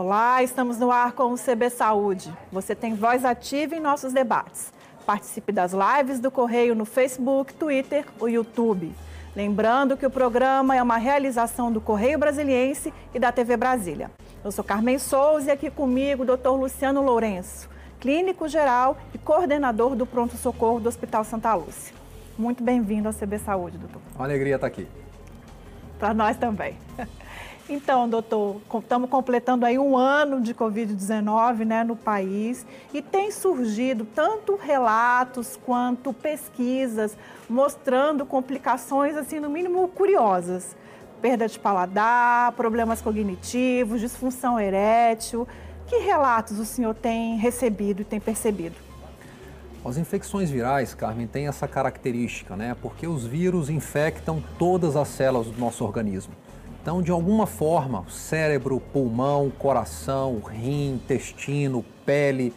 Olá, estamos no ar com o CB Saúde. Você tem voz ativa em nossos debates. Participe das lives do Correio no Facebook, Twitter ou YouTube. Lembrando que o programa é uma realização do Correio Brasiliense e da TV Brasília. Eu sou Carmen Souza e aqui comigo o Dr. Luciano Lourenço, clínico geral e coordenador do Pronto Socorro do Hospital Santa Lúcia. Muito bem-vindo ao CB Saúde, doutor. Uma alegria estar aqui. Para nós também. Então, doutor, estamos completando aí um ano de Covid-19 né, no país e tem surgido tanto relatos quanto pesquisas mostrando complicações, assim, no mínimo curiosas. Perda de paladar, problemas cognitivos, disfunção erétil. Que relatos o senhor tem recebido e tem percebido? As infecções virais, Carmen, têm essa característica, né? Porque os vírus infectam todas as células do nosso organismo. Então, de alguma forma, cérebro, pulmão, coração, rim, intestino, pele,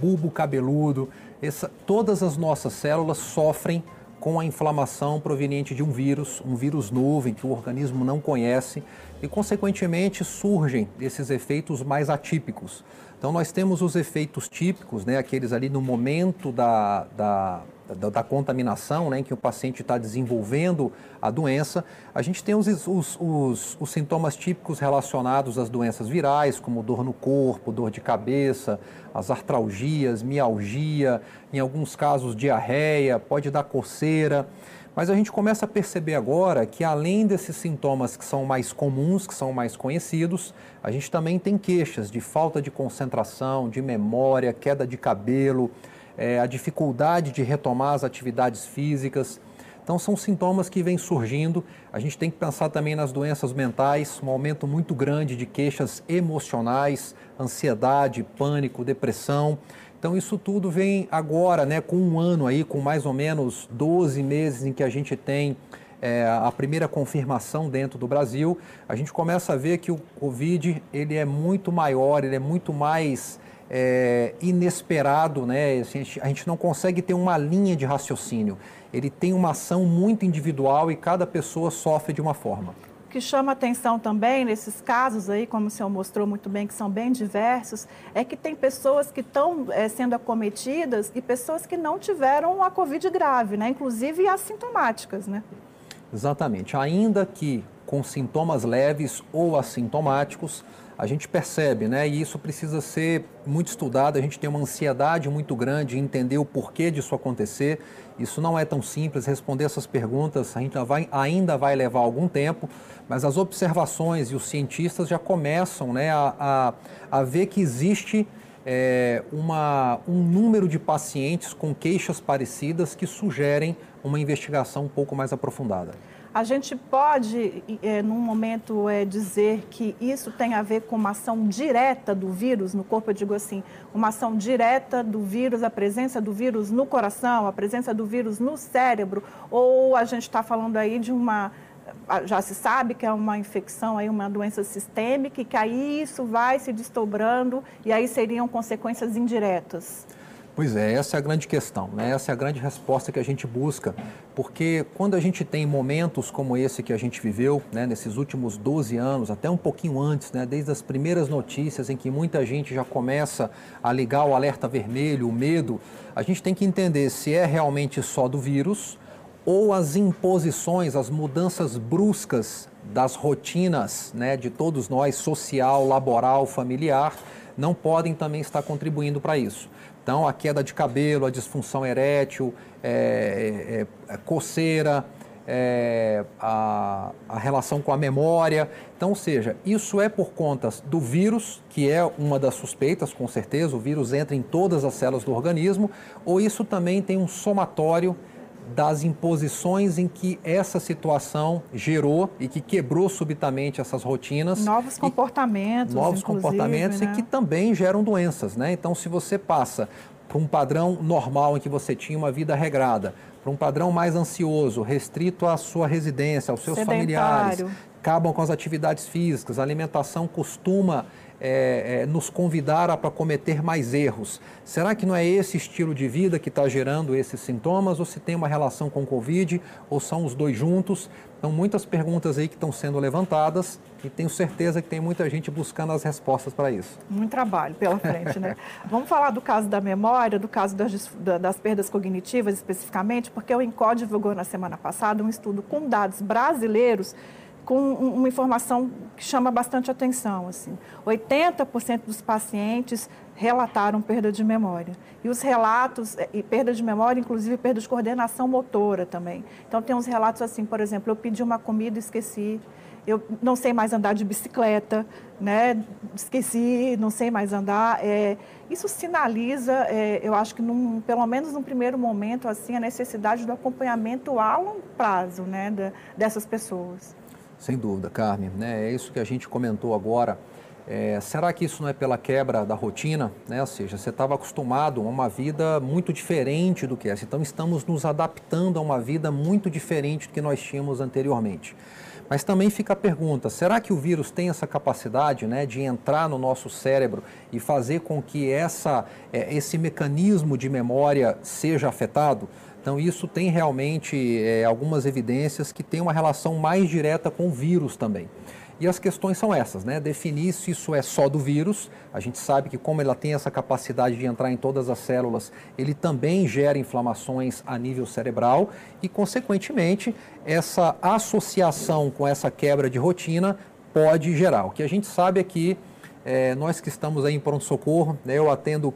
bulbo cabeludo, essa, todas as nossas células sofrem com a inflamação proveniente de um vírus, um vírus novo em que o organismo não conhece e, consequentemente, surgem esses efeitos mais atípicos. Então, nós temos os efeitos típicos, né, aqueles ali no momento da, da da, da, contaminação, né, em que o paciente está desenvolvendo a doença, a gente tem os, os, os, os, sintomas típicos relacionados às doenças virais, como dor no corpo, dor de cabeça, as artralgias, mialgia, em alguns casos diarreia, pode dar coceira. Mas a gente começa a perceber agora que além desses sintomas que são mais comuns, que são mais conhecidos, a gente também tem queixas de falta de concentração, de memória, queda de cabelo, é, a dificuldade de retomar as atividades físicas. Então, são sintomas que vêm surgindo. A gente tem que pensar também nas doenças mentais, um aumento muito grande de queixas emocionais, ansiedade, pânico, depressão. Então, isso tudo vem agora, né, com um ano aí, com mais ou menos 12 meses em que a gente tem é, a primeira confirmação dentro do Brasil, a gente começa a ver que o Covid ele é muito maior, ele é muito mais é, inesperado, né? Assim, a gente não consegue ter uma linha de raciocínio. Ele tem uma ação muito individual e cada pessoa sofre de uma forma. O que chama atenção também nesses casos aí, como o senhor mostrou muito bem, que são bem diversos, é que tem pessoas que estão é, sendo acometidas e pessoas que não tiveram a Covid grave, né? Inclusive assintomáticas, né? Exatamente. Ainda que com sintomas leves ou assintomáticos, a gente percebe, né? E isso precisa ser muito estudado. A gente tem uma ansiedade muito grande em entender o porquê disso acontecer. Isso não é tão simples. Responder essas perguntas a gente vai, ainda vai levar algum tempo, mas as observações e os cientistas já começam né, a, a, a ver que existe é, uma, um número de pacientes com queixas parecidas que sugerem uma investigação um pouco mais aprofundada. A gente pode, é, num momento, é, dizer que isso tem a ver com uma ação direta do vírus no corpo? Eu digo assim, uma ação direta do vírus, a presença do vírus no coração, a presença do vírus no cérebro? Ou a gente está falando aí de uma já se sabe que é uma infecção, aí uma doença sistêmica e que aí isso vai se desdobrando e aí seriam consequências indiretas. Pois é, essa é a grande questão, né? essa é a grande resposta que a gente busca, porque quando a gente tem momentos como esse que a gente viveu, né, nesses últimos 12 anos, até um pouquinho antes, né, desde as primeiras notícias em que muita gente já começa a ligar o alerta vermelho, o medo, a gente tem que entender se é realmente só do vírus ou as imposições, as mudanças bruscas das rotinas né, de todos nós, social, laboral, familiar, não podem também estar contribuindo para isso. Então, a queda de cabelo, a disfunção erétil, é, é, é, coceira, é, a, a, relação com a memória. Então, ou seja, isso é por conta do vírus, que é uma das suspeitas, com certeza, o vírus entra em todas as células do organismo, ou isso também tem um somatório das imposições em que essa situação gerou e que quebrou subitamente essas rotinas. Novos comportamentos. Novos comportamentos né? e que também geram doenças, né? Então, se você passa para um padrão normal em que você tinha uma vida regrada, para um padrão mais ansioso, restrito à sua residência, aos seus Sedentário. familiares, acabam com as atividades físicas, a alimentação costuma é, é, nos convidar para cometer mais erros. Será que não é esse estilo de vida que está gerando esses sintomas, ou se tem uma relação com o Covid, ou são os dois juntos? Então, muitas perguntas aí que estão sendo levantadas e tenho certeza que tem muita gente buscando as respostas para isso. Muito trabalho pela frente, né? Vamos falar do caso da memória, do caso das, das perdas cognitivas especificamente, porque o INCOD divulgou na semana passada um estudo com dados brasileiros com uma informação que chama bastante atenção. Assim. 80% dos pacientes relataram perda de memória. E os relatos, e perda de memória, inclusive perda de coordenação motora também. Então, tem uns relatos assim, por exemplo, eu pedi uma comida e esqueci. Eu não sei mais andar de bicicleta, né? esqueci, não sei mais andar. É, isso sinaliza, é, eu acho que num, pelo menos num primeiro momento, assim, a necessidade do acompanhamento a longo prazo né? Da, dessas pessoas. Sem dúvida, Carmen. Né? É isso que a gente comentou agora. É, será que isso não é pela quebra da rotina? Né? Ou seja, você estava acostumado a uma vida muito diferente do que essa. Então, estamos nos adaptando a uma vida muito diferente do que nós tínhamos anteriormente. Mas também fica a pergunta: será que o vírus tem essa capacidade né, de entrar no nosso cérebro e fazer com que essa, é, esse mecanismo de memória seja afetado? Então, isso tem realmente é, algumas evidências que tem uma relação mais direta com o vírus também. E as questões são essas, né? Definir se isso é só do vírus. A gente sabe que como ela tem essa capacidade de entrar em todas as células, ele também gera inflamações a nível cerebral e, consequentemente, essa associação com essa quebra de rotina pode gerar. O que a gente sabe é que é, nós que estamos aí em pronto-socorro, né, eu atendo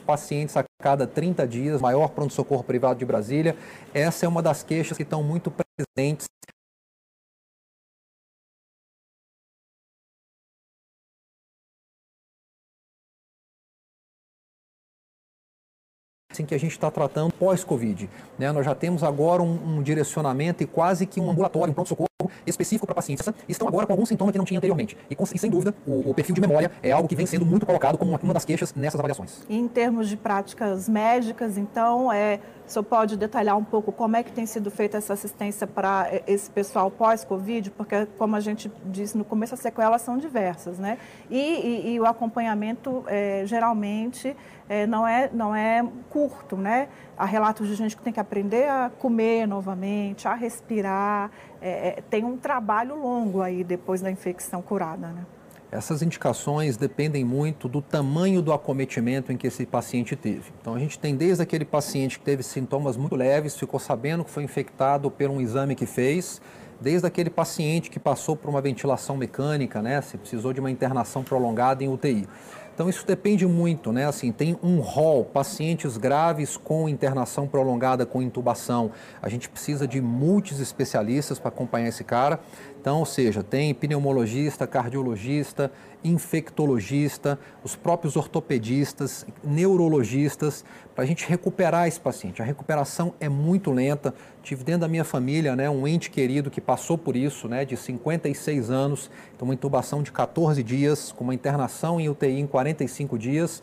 pacientes a cada 30 dias, maior pronto-socorro privado de Brasília. Essa é uma das queixas que estão muito presentes em que a gente está tratando pós-Covid. Né? Nós já temos agora um, um, direcionamento e quase que um ambulatório, um pronto-socorro específico para pacientes estão agora com algum sintoma que não tinha anteriormente. E, e sem dúvida, o, o, perfil de memória é algo que vem sendo muito colocado como uma, uma das queixas nessas avaliações. Em termos de práticas médicas, então, é, o senhor pode detalhar um pouco como é que tem sido feita essa assistência para esse pessoal pós-Covid? Porque, como a gente disse no começo, as sequelas são diversas, né? E, e, e o acompanhamento, é, geralmente, é, não, é, não é curto, né? Há relatos de gente que tem que aprender a comer novamente, a respirar. É, tem um trabalho longo aí depois da infecção curada, né? Essas indicações dependem muito do tamanho do acometimento em que esse paciente teve. Então, a gente tem desde aquele paciente que teve sintomas muito leves, ficou sabendo que foi infectado por um exame que fez, desde aquele paciente que passou por uma ventilação mecânica, né, se precisou de uma internação prolongada em UTI. Então isso depende muito, né? Assim, tem um rol, pacientes graves com internação prolongada com intubação. A gente precisa de muitos especialistas para acompanhar esse cara. Então, ou seja, tem pneumologista, cardiologista, infectologista, os próprios ortopedistas, neurologistas, para a gente recuperar esse paciente. A recuperação é muito lenta. Tive dentro da minha família né, um ente querido que passou por isso, né, de 56 anos, então uma intubação de 14 dias, com uma internação em UTI em 45 dias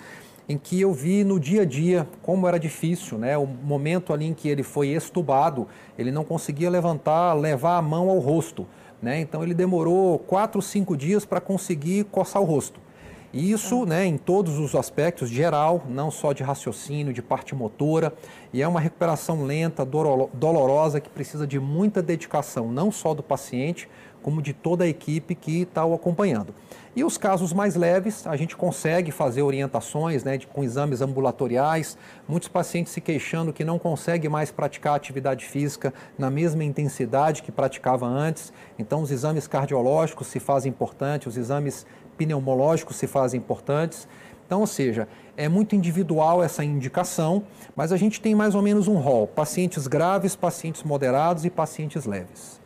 em que eu vi no dia a dia como era difícil, né? O momento ali em que ele foi estubado, ele não conseguia levantar, levar a mão ao rosto. Né? Então ele demorou quatro, cinco dias para conseguir coçar o rosto. Isso né, em todos os aspectos, geral, não só de raciocínio, de parte motora, e é uma recuperação lenta, dolorosa, que precisa de muita dedicação, não só do paciente, como de toda a equipe que está o acompanhando. E os casos mais leves, a gente consegue fazer orientações né, de, com exames ambulatoriais, muitos pacientes se queixando que não conseguem mais praticar atividade física na mesma intensidade que praticava antes. Então, os exames cardiológicos se fazem importantes, os exames pneumológicos se fazem importantes. Então, ou seja, é muito individual essa indicação, mas a gente tem mais ou menos um rol: pacientes graves, pacientes moderados e pacientes leves.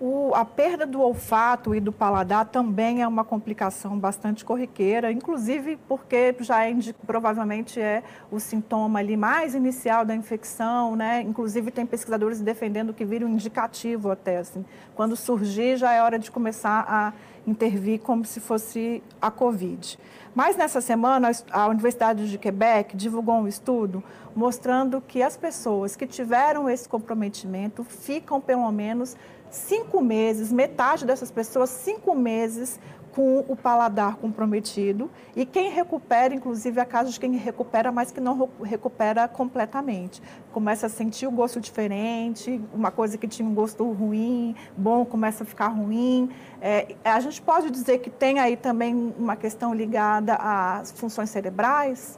O, a perda do olfato e do paladar também é uma complicação bastante corriqueira, inclusive porque já é, provavelmente é o sintoma ali mais inicial da infecção, né? Inclusive tem pesquisadores defendendo que vira um indicativo até assim. Quando surgir já é hora de começar a intervir como se fosse a Covid. Mas nessa semana, a Universidade de Quebec divulgou um estudo mostrando que as pessoas que tiveram esse comprometimento ficam pelo menos cinco meses metade dessas pessoas, cinco meses com o paladar comprometido e quem recupera, inclusive a casos de quem recupera, mas que não recupera completamente. Começa a sentir o gosto diferente, uma coisa que tinha um gosto ruim, bom, começa a ficar ruim. É, a gente pode dizer que tem aí também uma questão ligada às funções cerebrais?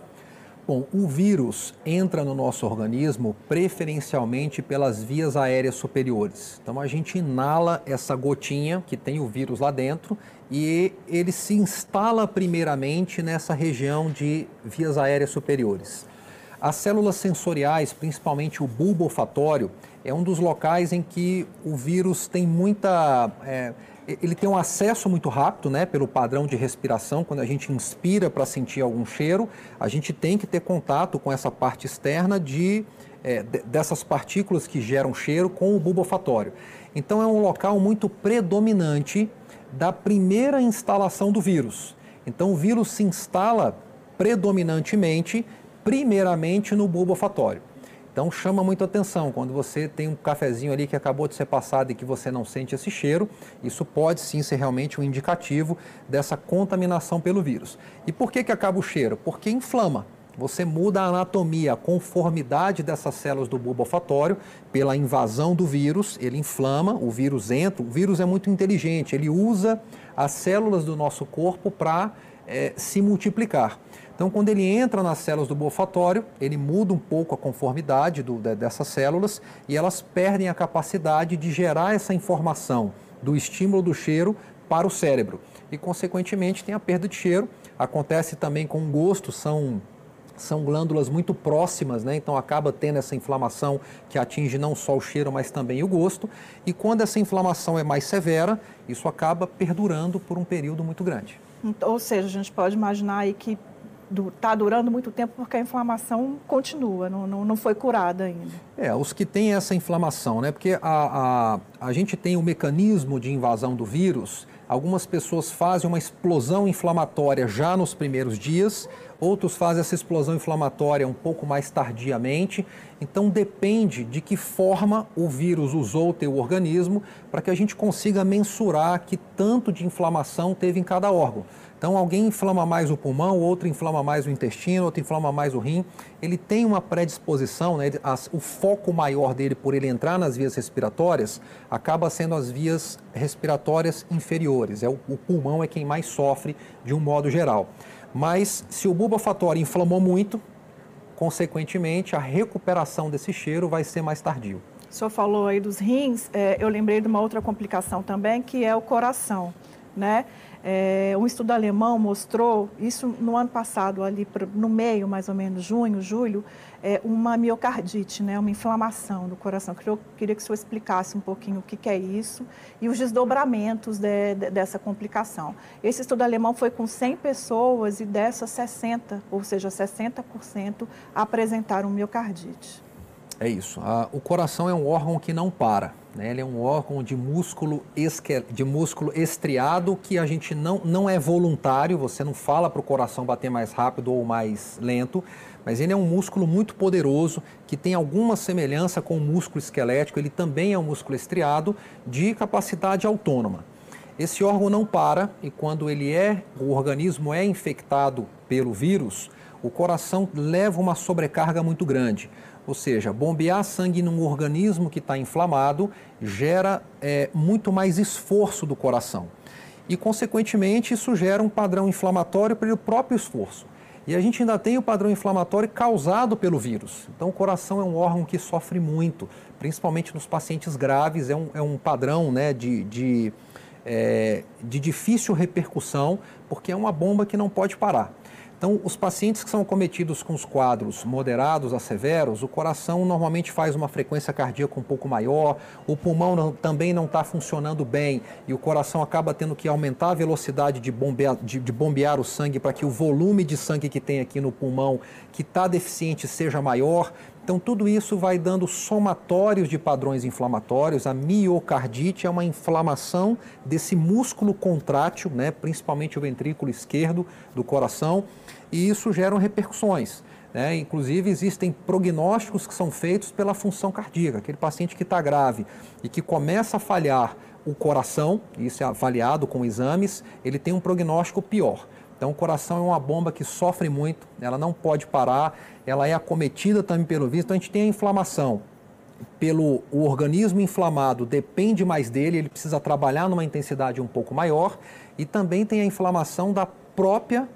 Bom, o vírus entra no nosso organismo preferencialmente pelas vias aéreas superiores. Então a gente inala essa gotinha que tem o vírus lá dentro e ele se instala primeiramente nessa região de vias aéreas superiores. As células sensoriais, principalmente o bulbo olfatório, é um dos locais em que o vírus tem muita. É, ele tem um acesso muito rápido, né, pelo padrão de respiração. Quando a gente inspira para sentir algum cheiro, a gente tem que ter contato com essa parte externa de, é, dessas partículas que geram cheiro com o bulbo olfatório. Então é um local muito predominante da primeira instalação do vírus. Então o vírus se instala predominantemente, primeiramente no bulbo olfatório. Então chama muito atenção quando você tem um cafezinho ali que acabou de ser passado e que você não sente esse cheiro, isso pode sim ser realmente um indicativo dessa contaminação pelo vírus. E por que que acaba o cheiro? Porque inflama. Você muda a anatomia, a conformidade dessas células do bulbo olfatório pela invasão do vírus, ele inflama, o vírus entra, o vírus é muito inteligente, ele usa as células do nosso corpo para é, se multiplicar. Então, quando ele entra nas células do olfatório, ele muda um pouco a conformidade do, dessas células e elas perdem a capacidade de gerar essa informação do estímulo do cheiro para o cérebro. E, consequentemente, tem a perda de cheiro. Acontece também com o gosto, são são glândulas muito próximas, né? então acaba tendo essa inflamação que atinge não só o cheiro, mas também o gosto. E quando essa inflamação é mais severa, isso acaba perdurando por um período muito grande. Ou seja, a gente pode imaginar aí que está durando muito tempo porque a inflamação continua, não, não, não, foi curada ainda. É, os que têm essa inflamação, né? Porque a, a, a gente tem o mecanismo de invasão do vírus, algumas pessoas fazem uma explosão inflamatória já nos primeiros dias, outros fazem essa explosão inflamatória um pouco mais tardiamente. Então depende de que forma o vírus usou o teu organismo para que a gente consiga mensurar que tanto de inflamação teve em cada órgão. Então, alguém inflama mais o pulmão, outro inflama mais o intestino, outro inflama mais o rim. Ele tem uma predisposição, né, o foco maior dele por ele entrar nas vias respiratórias acaba sendo as vias respiratórias inferiores. É o, o pulmão é quem mais sofre de um modo geral. Mas se o bulbo olfatório inflamou muito, consequentemente a recuperação desse cheiro vai ser mais tardio. O senhor falou aí dos rins, é, eu lembrei de uma outra complicação também, que é o coração, né? É, um estudo alemão mostrou, isso no ano passado, ali no meio, mais ou menos, junho, julho, é, uma miocardite, né, uma inflamação do coração. Eu queria que o senhor explicasse um pouquinho o que, que é isso e os desdobramentos de, de, dessa complicação. Esse estudo alemão foi com 100 pessoas e dessas 60, ou seja, 60% apresentaram miocardite. É isso. o coração é um órgão que não para. Né? Ele é um órgão de músculo, esque... de músculo estriado que a gente não, não é voluntário, você não fala para o coração bater mais rápido ou mais lento, mas ele é um músculo muito poderoso que tem alguma semelhança com o músculo esquelético, ele também é um músculo estriado de capacidade autônoma. Esse órgão não para e quando ele é, o organismo é infectado pelo vírus, o coração leva uma sobrecarga muito grande. Ou seja, bombear sangue num organismo que está inflamado gera é, muito mais esforço do coração. E, consequentemente, isso gera um padrão inflamatório pelo próprio esforço. E a gente ainda tem o padrão inflamatório causado pelo vírus. Então, o coração é um órgão que sofre muito, principalmente nos pacientes graves, é um, é um padrão né, de, de, é, de difícil repercussão, porque é uma bomba que não pode parar. Então, os pacientes que são cometidos com os quadros moderados a severos, o coração normalmente faz uma frequência cardíaca um pouco maior, o pulmão não, também não está funcionando bem e o coração acaba tendo que aumentar a velocidade de bombear, de, de bombear o sangue para que o volume de sangue que tem aqui no pulmão, que está deficiente, seja maior. Então, tudo isso vai dando somatórios de padrões inflamatórios. A miocardite é uma inflamação desse músculo contrátil, né, principalmente o ventrículo esquerdo do coração e isso gera repercussões. Né? Inclusive, existem prognósticos que são feitos pela função cardíaca. Aquele paciente que está grave e que começa a falhar o coração, isso é avaliado com exames, ele tem um prognóstico pior. Então, o coração é uma bomba que sofre muito, ela não pode parar, ela é acometida também pelo vírus. Então, a gente tem a inflamação. Pelo o organismo inflamado depende mais dele, ele precisa trabalhar numa intensidade um pouco maior, e também tem a inflamação da própria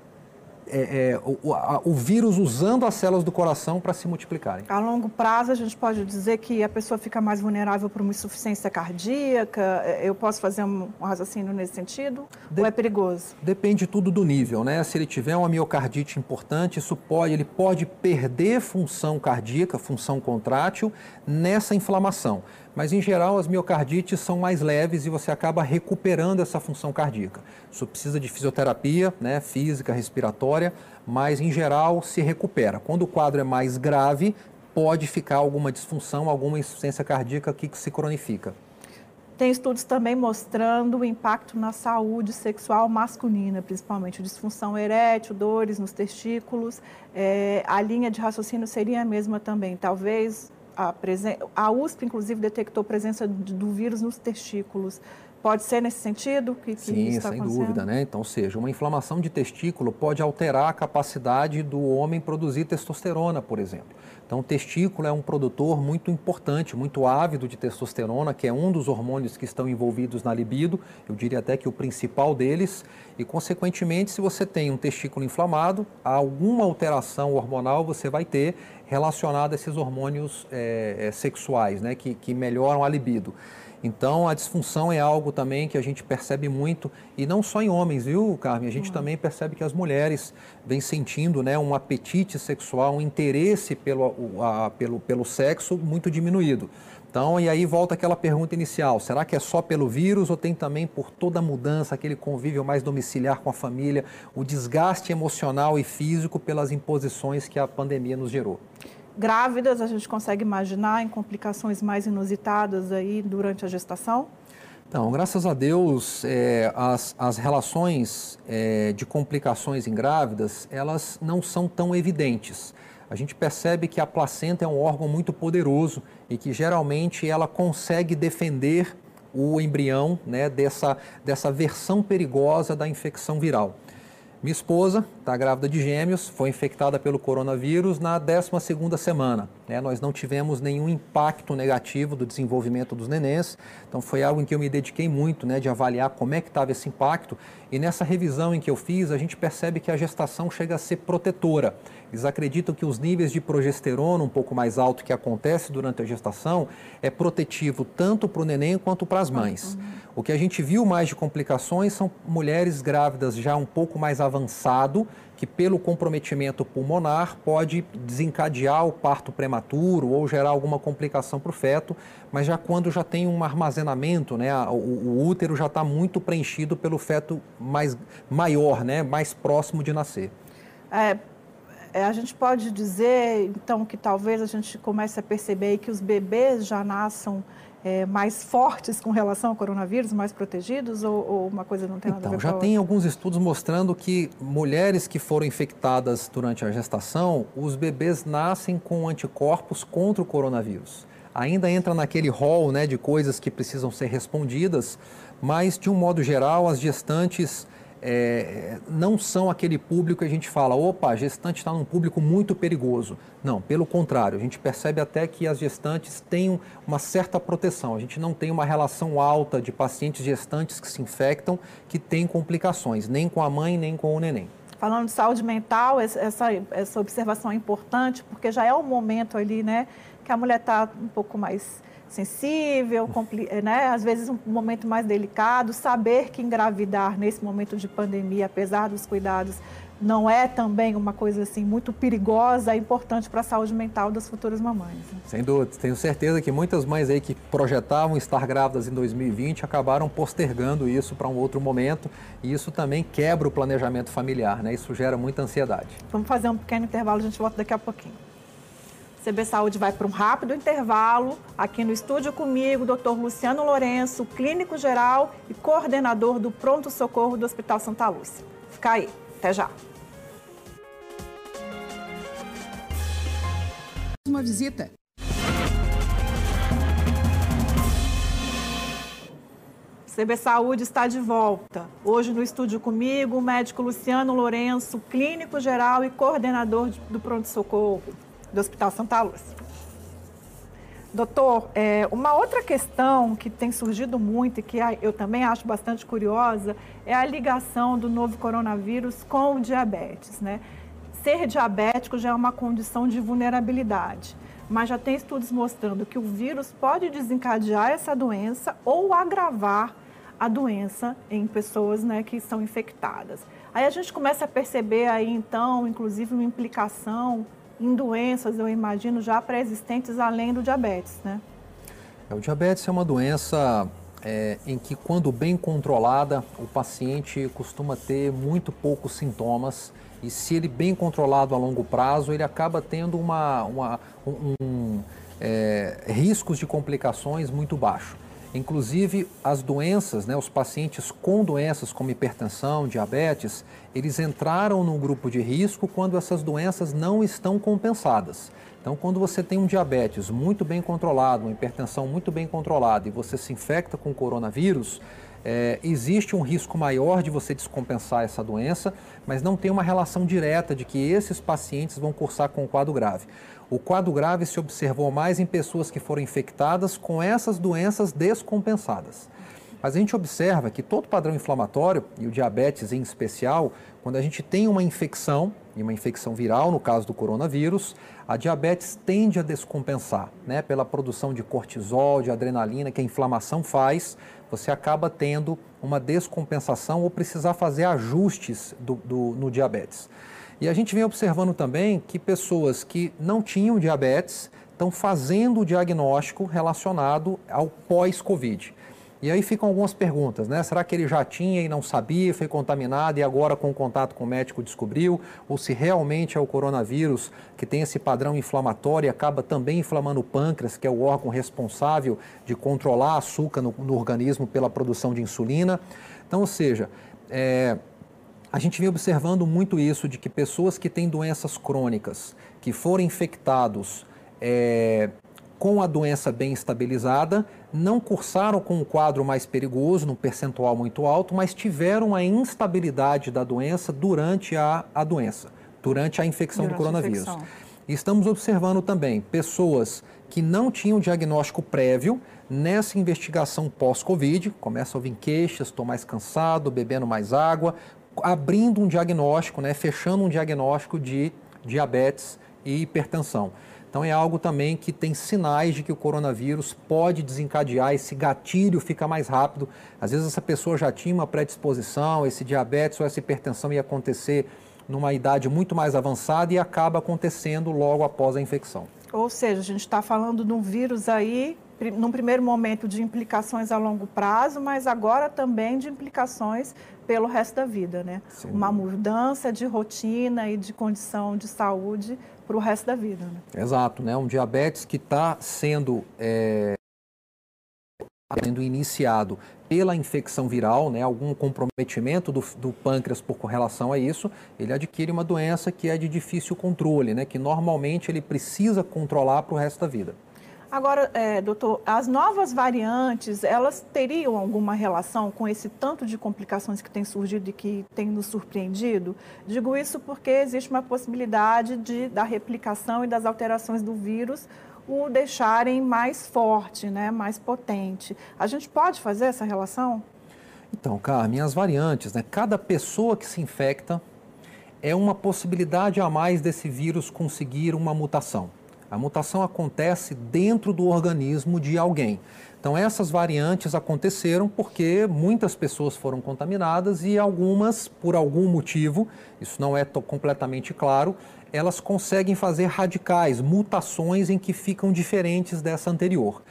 é, é, o, a, o, vírus usando as células do coração para se multiplicarem. A longo prazo, a gente pode dizer que a pessoa fica mais vulnerável para uma insuficiência cardíaca? É, eu posso fazer um raciocínio nesse sentido? De ou é perigoso? Depende tudo do nível, né? Se ele tiver uma miocardite importante, isso pode, ele pode perder função cardíaca, função contrátil, nessa inflamação. Mas, em geral, as miocardites são mais leves e você acaba recuperando essa função cardíaca. Isso precisa de fisioterapia, né, física, respiratória, mas, em geral, se recupera. Quando o quadro é mais grave, pode ficar alguma disfunção, alguma insuficiência cardíaca que se cronifica. Tem estudos também mostrando o impacto na saúde sexual masculina, principalmente disfunção erétil, dores nos testículos. É, a linha de raciocínio seria a mesma também. Talvez a, presen... a USP, inclusive, detectou presença do vírus nos testículos. Pode ser nesse sentido que, que Sim, isso está sem dúvida, né? Então, seja, uma inflamação de testículo pode alterar a capacidade do homem produzir testosterona, por exemplo. Então, o testículo é um produtor muito importante, muito ávido de testosterona, que é um dos hormônios que estão envolvidos na libido, eu diria até que o principal deles, e, consequentemente, se você tem um testículo inflamado, alguma alteração hormonal você vai ter relacionada a esses hormônios é, sexuais, né, que, que melhoram a libido. Então, a disfunção é algo também que a gente percebe muito, e não só em homens, viu, Carmen? A gente uhum. também percebe que as mulheres vêm sentindo né, um apetite sexual, um interesse pelo, a, pelo, pelo sexo muito diminuído. Então, e aí volta aquela pergunta inicial: será que é só pelo vírus ou tem também por toda a mudança, aquele convívio mais domiciliar com a família, o desgaste emocional e físico pelas imposições que a pandemia nos gerou? Grávidas, a gente consegue imaginar em complicações mais inusitadas aí durante a gestação? Então, graças a Deus, é, as, as relações é, de complicações em grávidas, elas não são tão evidentes. A gente percebe que a placenta é um órgão muito poderoso e que geralmente ela consegue defender o embrião né, dessa, dessa versão perigosa da infecção viral. Minha esposa está grávida de gêmeos, foi infectada pelo coronavírus na 12ª semana. Né? Nós não tivemos nenhum impacto negativo do desenvolvimento dos nenéns, então foi algo em que eu me dediquei muito, né, de avaliar como é que estava esse impacto. E nessa revisão em que eu fiz, a gente percebe que a gestação chega a ser protetora. Eles acreditam que os níveis de progesterona um pouco mais alto que acontece durante a gestação é protetivo tanto para o neném quanto para as mães. O que a gente viu mais de complicações são mulheres grávidas já um pouco mais avançado, que pelo comprometimento pulmonar pode desencadear o parto prematuro ou gerar alguma complicação para o feto, mas já quando já tem um armazenamento, né, o, o útero já está muito preenchido pelo feto mais maior, né, mais próximo de nascer. É, é, a gente pode dizer, então, que talvez a gente comece a perceber que os bebês já nasçam é, mais fortes com relação ao coronavírus, mais protegidos, ou, ou uma coisa não tem nada então, a ver com Então, já tem alguns estudos mostrando que mulheres que foram infectadas durante a gestação, os bebês nascem com anticorpos contra o coronavírus. Ainda entra naquele rol né, de coisas que precisam ser respondidas, mas, de um modo geral, as gestantes é, não são aquele público que a gente fala, opa, gestante está num público muito perigoso. Não, pelo contrário, a gente percebe até que as gestantes têm uma certa proteção. A gente não tem uma relação alta de pacientes gestantes que se infectam que têm complicações, nem com a mãe, nem com o neném. Falando de saúde mental, essa, essa observação é importante, porque já é o momento ali, né, que a mulher está um pouco mais sensível, né? às vezes um momento mais delicado, saber que engravidar nesse momento de pandemia, apesar dos cuidados, não é também uma coisa assim muito perigosa, é importante para a saúde mental das futuras mamães. Né? Sem dúvida, tenho certeza que muitas mães aí que projetavam estar grávidas em 2020 acabaram postergando isso para um outro momento e isso também quebra o planejamento familiar, né? Isso gera muita ansiedade. Vamos fazer um pequeno intervalo, a gente volta daqui a pouquinho. CB Saúde vai para um rápido intervalo. Aqui no estúdio comigo, Dr. Luciano Lourenço, clínico geral e coordenador do Pronto Socorro do Hospital Santa Lúcia. Fica aí, até já. Uma visita. CB Saúde está de volta. Hoje no estúdio comigo, o médico Luciano Lourenço, clínico geral e coordenador do pronto-socorro do Hospital Santa Lúcia. Doutor, é, uma outra questão que tem surgido muito e que eu também acho bastante curiosa é a ligação do novo coronavírus com o diabetes. Né? Ser diabético já é uma condição de vulnerabilidade, mas já tem estudos mostrando que o vírus pode desencadear essa doença ou agravar a doença em pessoas né, que são infectadas. Aí a gente começa a perceber aí então, inclusive, uma implicação em doenças, eu imagino, já pré-existentes além do diabetes, né? É, o diabetes é uma doença é, em que, quando bem controlada, o paciente costuma ter muito poucos sintomas e se ele bem controlado a longo prazo, ele acaba tendo uma, uma um, um é, riscos de complicações muito baixos. Inclusive, as doenças, né, os pacientes com doenças como hipertensão, diabetes, eles entraram no grupo de risco quando essas doenças não estão compensadas. Então, quando você tem um diabetes muito bem controlado, uma hipertensão muito bem controlada e você se infecta com coronavírus, é, existe um risco maior de você descompensar essa doença, mas não tem uma relação direta de que esses pacientes vão cursar com um quadro grave. O quadro grave se observou mais em pessoas que foram infectadas com essas doenças descompensadas. Mas a gente observa que todo padrão inflamatório, e o diabetes em especial, quando a gente tem uma infecção, e uma infecção viral, no caso do coronavírus, a diabetes tende a descompensar, né? Pela produção de cortisol, de adrenalina que a inflamação faz, você acaba tendo uma descompensação ou precisar fazer ajustes do, do, no diabetes. E a gente vem observando também que pessoas que não tinham diabetes estão fazendo o diagnóstico relacionado ao pós-Covid. E aí ficam algumas perguntas, né? Será que ele já tinha e não sabia, foi contaminado e agora com contato com o médico descobriu? Ou se realmente é o coronavírus que tem esse padrão inflamatório e acaba também inflamando o pâncreas, que é o órgão responsável de controlar açúcar no, no organismo pela produção de insulina. Então, ou seja, é, a gente vem observando muito isso de que pessoas que têm doenças crônicas, que foram infectados é, com a doença bem estabilizada, não cursaram com um quadro mais perigoso, num percentual muito alto, mas tiveram a instabilidade da doença durante a, a doença, durante a infecção durante do coronavírus. Infecção. Estamos observando também pessoas que não tinham diagnóstico prévio nessa investigação pós-Covid, começam a ouvir queixas, estou mais cansado, bebendo mais água, abrindo um diagnóstico, né, fechando um diagnóstico de diabetes e hipertensão. Então é algo também que tem sinais de que o coronavírus pode desencadear, esse gatilho fica mais rápido. Às vezes essa pessoa já tinha uma predisposição, esse diabetes ou essa hipertensão ia acontecer numa idade muito mais avançada e acaba acontecendo logo após a infecção. Ou seja, a gente está falando de um vírus aí, num primeiro momento de implicações a longo prazo, mas agora também de implicações pelo resto da vida, né? Sim. Uma mudança de rotina e de condição de saúde para o resto da vida. Né? Exato, né? Um diabetes que está sendo é, sendo iniciado pela infecção viral, né, algum comprometimento do, do, pâncreas por relação a isso, ele adquire uma doença que é de difícil controle, né, que normalmente ele precisa controlar para o resto da vida. Agora, é, doutor, as novas variantes, elas teriam alguma relação com esse tanto de complicações que tem surgido e que tem nos surpreendido? Digo isso porque existe uma possibilidade de, da replicação e das alterações do vírus o deixarem mais forte, né, mais potente. A gente pode fazer essa relação? Então, Carmen, as variantes, né, cada pessoa que se infecta é uma possibilidade a mais desse vírus conseguir uma mutação. A mutação acontece dentro do organismo de alguém. Então, essas variantes aconteceram porque muitas pessoas foram contaminadas e algumas, por algum motivo, isso não é completamente claro, elas conseguem fazer radicais, mutações em que ficam diferentes dessa anterior.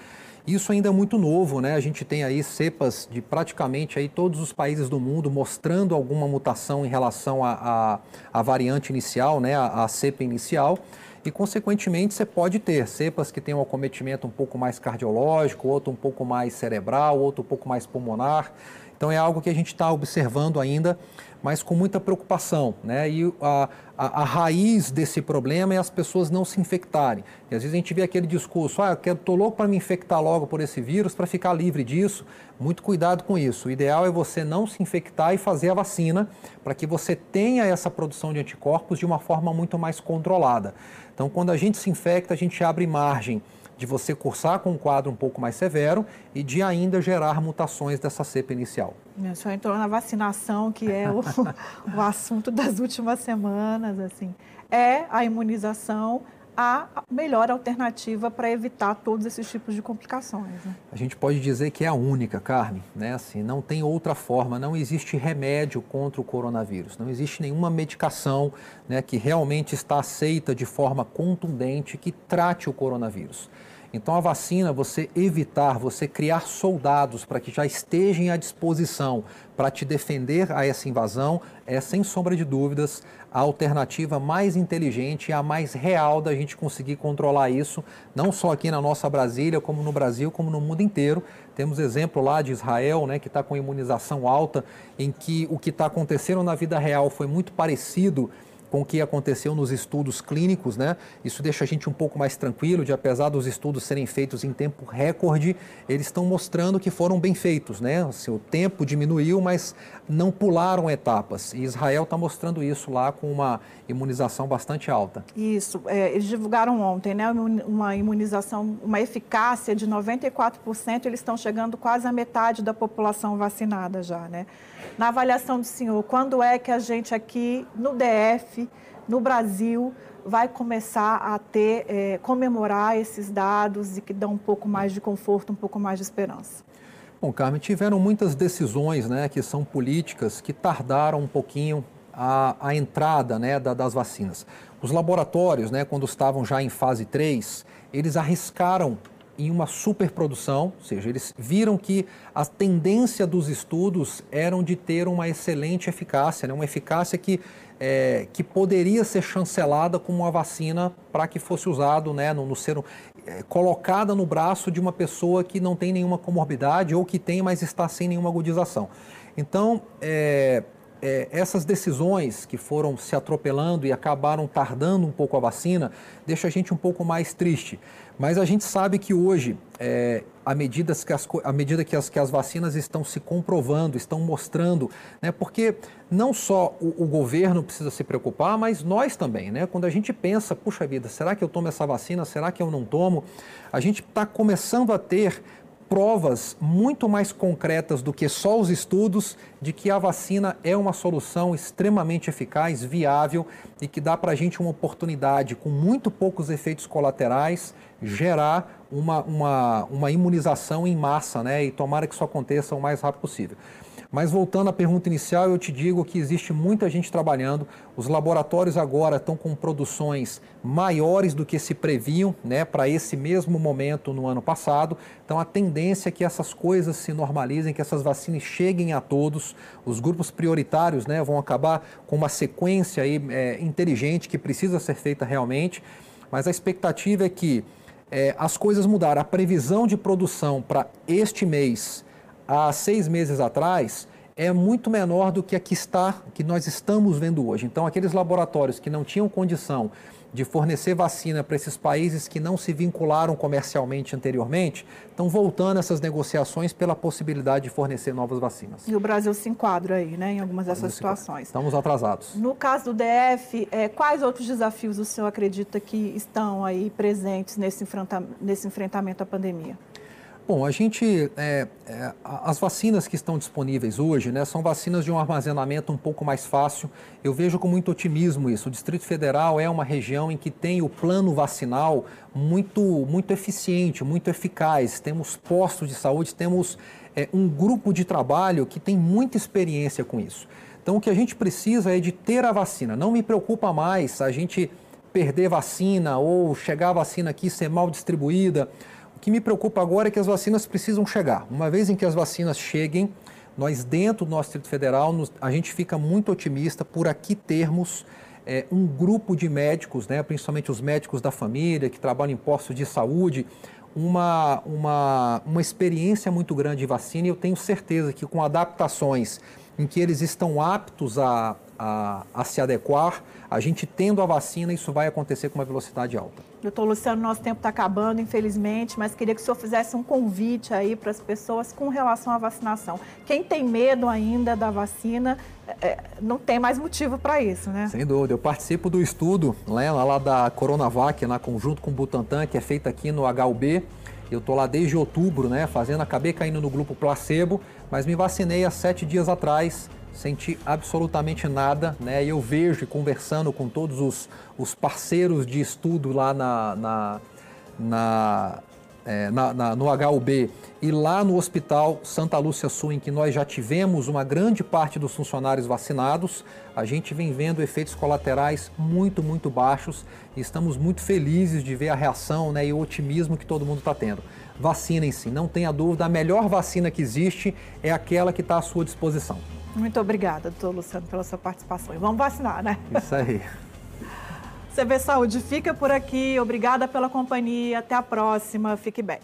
Isso ainda é muito novo, né? A gente tem aí cepas de praticamente aí todos os países do mundo mostrando alguma mutação em relação à variante inicial, né? A, a cepa inicial e, consequentemente, você pode ter cepas que têm um acometimento um pouco mais cardiológico, outro um pouco mais cerebral, outro um pouco mais pulmonar. Então é algo que a gente está observando ainda, mas com muita preocupação. Né? E a, a, a, raiz desse problema é as pessoas não se infectarem. E às vezes a gente vê aquele discurso, ah, eu estou louco para me infectar logo por esse vírus, para ficar livre disso. Muito cuidado com isso. O ideal é você não se infectar e fazer a vacina para que você tenha essa produção de anticorpos de uma forma muito mais controlada. Então, quando a gente se infecta, a gente abre margem de você cursar com um quadro um pouco mais severo e de ainda gerar mutações dessa cepa inicial. O senhor entrou na vacinação, que é o, o assunto das últimas semanas, assim. É a imunização a melhor alternativa para evitar todos esses tipos de complicações. Né? A gente pode dizer que é a única, Carmen, né? Assim, não tem outra forma, não existe remédio contra o coronavírus, não existe nenhuma medicação né, que realmente está aceita de forma contundente que trate o coronavírus. Então, a vacina, você evitar, você criar soldados para que já estejam à disposição para te defender a essa invasão, é sem sombra de dúvidas a alternativa mais inteligente e a mais real da gente conseguir controlar isso, não só aqui na nossa Brasília, como no Brasil, como no mundo inteiro. Temos exemplo lá de Israel, né, que está com imunização alta, em que o que está acontecendo na vida real foi muito parecido com o que aconteceu nos estudos clínicos, né? Isso deixa a gente um pouco mais tranquilo, de apesar dos estudos serem feitos em tempo recorde, eles estão mostrando que foram bem feitos, né? O tempo diminuiu, mas não pularam etapas. E Israel está mostrando isso lá com uma imunização bastante alta. Isso, é, eles divulgaram ontem, né? Uma imunização, uma eficácia de 94%, eles estão chegando quase à metade da população vacinada já, né? Na avaliação do senhor, quando é que a gente aqui no DF, no Brasil, vai começar a ter, é, comemorar esses dados e que dão um pouco mais de conforto, um pouco mais de esperança? Bom, Carmen, tiveram muitas decisões né, que são políticas que tardaram um pouquinho a, a entrada né, da, das vacinas. Os laboratórios, né, quando estavam já em fase 3, eles arriscaram em uma superprodução, ou seja, eles viram que a tendência dos estudos eram de ter uma excelente eficácia, né? uma eficácia que, é, que poderia ser chancelada como uma vacina para que fosse usado né, no, no ser é, colocada no braço de uma pessoa que não tem nenhuma comorbidade ou que tem, mas está sem nenhuma agudização. Então, é, é, essas decisões que foram se atropelando e acabaram tardando um pouco a vacina, deixa a gente um pouco mais triste. Mas a gente sabe que hoje, é, à medida, que as, à medida que, as, que as vacinas estão se comprovando, estão mostrando, né, porque não só o, o, governo precisa se preocupar, mas nós também. Né? Quando a gente pensa, puxa vida, será que eu tomo essa vacina? Será que eu não tomo? A gente está começando a ter provas muito mais concretas do que só os estudos de que a vacina é uma solução extremamente eficaz, viável e que dá para a gente uma oportunidade, com muito poucos efeitos colaterais, gerar uma, uma, uma imunização em massa, né? E tomara que isso aconteça o mais rápido possível. Mas voltando à pergunta inicial, eu te digo que existe muita gente trabalhando. Os laboratórios agora estão com produções maiores do que se previam né, para esse mesmo momento no ano passado. Então a tendência é que essas coisas se normalizem, que essas vacinas cheguem a todos. Os grupos prioritários né, vão acabar com uma sequência aí, é, inteligente que precisa ser feita realmente. Mas a expectativa é que é, as coisas mudaram. A previsão de produção para este mês há seis meses atrás é muito menor do que a que está, que nós estamos vendo hoje. Então, aqueles laboratórios que não tinham condição de fornecer vacina para esses países que não se vincularam comercialmente anteriormente, estão voltando essas negociações pela possibilidade de fornecer novas vacinas. E o Brasil se enquadra aí, né, em algumas dessas situações. Estamos atrasados. No caso do DF, é, quais outros desafios o senhor acredita que estão aí presentes nesse, enfrenta nesse enfrentamento à pandemia? Bom, a gente, é, é, as vacinas que estão disponíveis hoje, né, são vacinas de um armazenamento um pouco mais fácil. Eu vejo com muito otimismo isso. O Distrito Federal é uma região em que tem o plano vacinal muito, muito eficiente, muito eficaz. Temos postos de saúde, temos é, um grupo de trabalho que tem muita experiência com isso. Então, o que a gente precisa é de ter a vacina. Não me preocupa mais a gente perder vacina ou chegar a vacina aqui ser mal distribuída que me preocupa agora é que as vacinas precisam chegar. Uma vez em que as vacinas cheguem, nós dentro do nosso Distrito Federal, a gente fica muito otimista por aqui termos é, um grupo de médicos, né, principalmente os médicos da família, que trabalham em postos de saúde, uma, uma, uma experiência muito grande de vacina e eu tenho certeza que com adaptações em que eles estão aptos a, a, a se adequar, a gente tendo a vacina, isso vai acontecer com uma velocidade alta. Doutor Luciano, nosso tempo está acabando, infelizmente, mas queria que o senhor fizesse um convite aí para as pessoas com relação à vacinação. Quem tem medo ainda da vacina, é, não tem mais motivo para isso, né? Sem dúvida. Eu participo do estudo né, lá da Coronavac, na conjunto com o Butantan, que é feito aqui no HUB. Eu estou lá desde outubro, né, fazendo, acabei caindo no grupo placebo, mas me vacinei há sete dias atrás senti absolutamente nada, né? E eu vejo, conversando com todos os, os parceiros de estudo lá na, na, na, é, na, no HUB e lá no Hospital Santa Lúcia Sul, em que nós já tivemos uma grande parte dos funcionários vacinados, a gente vem vendo efeitos colaterais muito, muito baixos e estamos muito felizes de ver a reação né, e o otimismo que todo mundo está tendo. Vacinem-se, não tenha dúvida, a melhor vacina que existe é aquela que está à sua disposição. Muito obrigada, doutor Luciano, pela sua participação. E vamos vacinar, né? Isso aí. CV Saúde fica por aqui. Obrigada pela companhia. Até a próxima. Fique bem.